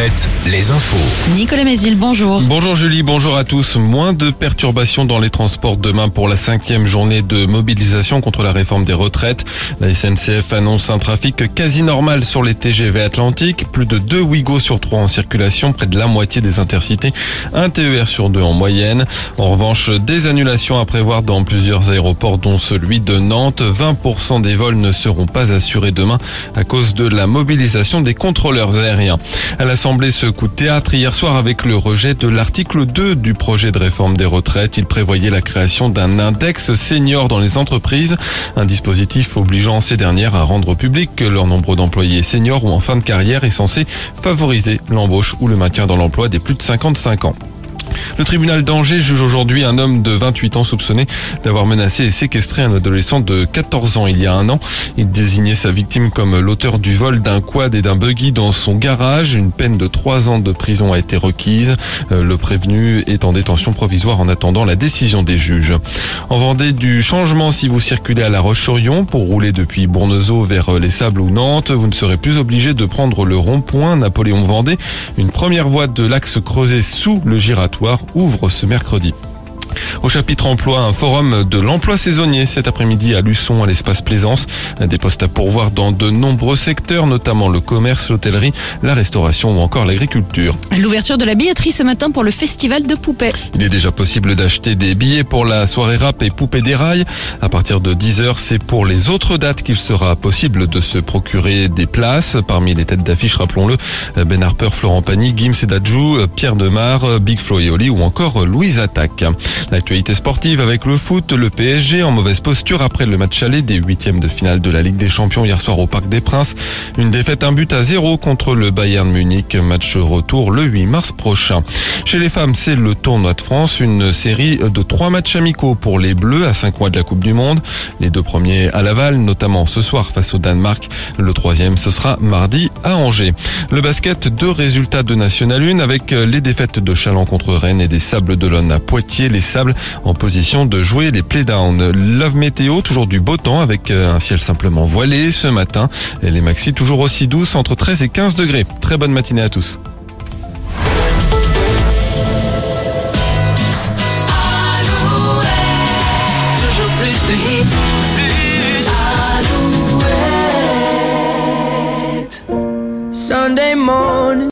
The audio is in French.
Alouette, les infos. Nicolas Mézil, bonjour. Bonjour Julie, bonjour à tous. Moins de perturbations dans les transports demain pour la cinquième journée de mobilisation contre la réforme des retraites. La SNCF annonce un trafic quasi normal sur les TGV Atlantiques. Plus de deux Ouigo sur trois en circulation, près de la moitié des intercités. Un TER sur deux en moyenne. En revanche, des annulations à prévoir dans plusieurs aéroports, dont celui de Nantes. 20% des vols ne seront pas assurés demain à cause de la mobilisation des contrôleurs aériens. À l'Assemblée, ce coup de théâtre hier soir avec le rejet de l'article 2 du projet de réforme des retraites. Il prévoyait la création d'un index senior dans les entreprises, un dispositif obligeant ces dernières à rendre public que leur nombre d'employés seniors ou en fin de carrière est censé favoriser l'embauche ou le maintien dans l'emploi des plus de 55 ans. Le tribunal d'Angers juge aujourd'hui un homme de 28 ans soupçonné d'avoir menacé et séquestré un adolescent de 14 ans il y a un an. Il désignait sa victime comme l'auteur du vol d'un quad et d'un buggy dans son garage. Une peine de 3 ans de prison a été requise. Euh, le prévenu est en détention provisoire en attendant la décision des juges. En Vendée, du changement si vous circulez à La Roche-sur-Yon pour rouler depuis Bournezeau vers Les Sables ou Nantes. Vous ne serez plus obligé de prendre le rond-point Napoléon-Vendée. Une première voie de l'axe creusé sous le giratoire ouvre ce mercredi. Au chapitre emploi, un forum de l'emploi saisonnier cet après-midi à Luçon, à l'espace Plaisance. Des postes à pourvoir dans de nombreux secteurs, notamment le commerce, l'hôtellerie, la restauration ou encore l'agriculture. L'ouverture de la billetterie ce matin pour le festival de poupées. Il est déjà possible d'acheter des billets pour la soirée rap et poupées des rails. À partir de 10h, c'est pour les autres dates qu'il sera possible de se procurer des places. Parmi les têtes d'affiche, rappelons-le, Ben Harper, Florent Pagny, Gims et Dadju, Pierre Demar, Big Flo et Oli ou encore Louise Attaque. L'actualité sportive avec le foot, le PSG en mauvaise posture après le match aller des huitièmes de finale de la Ligue des Champions hier soir au Parc des Princes. Une défaite, un but à zéro contre le Bayern Munich. Match retour le 8 mars prochain. Chez les femmes, c'est le tournoi de France, une série de trois matchs amicaux pour les Bleus à cinq mois de la Coupe du Monde. Les deux premiers à Laval, notamment ce soir face au Danemark. Le troisième, ce sera mardi à Angers. Le basket, deux résultats de National 1 avec les défaites de Chaland contre Rennes et des Sables d'Olonne à Poitiers. Les en position de jouer les playdowns. Love météo, toujours du beau temps avec euh, un ciel simplement voilé ce matin et les maxi toujours aussi douces entre 13 et 15 degrés. Très bonne matinée à tous. Sunday morning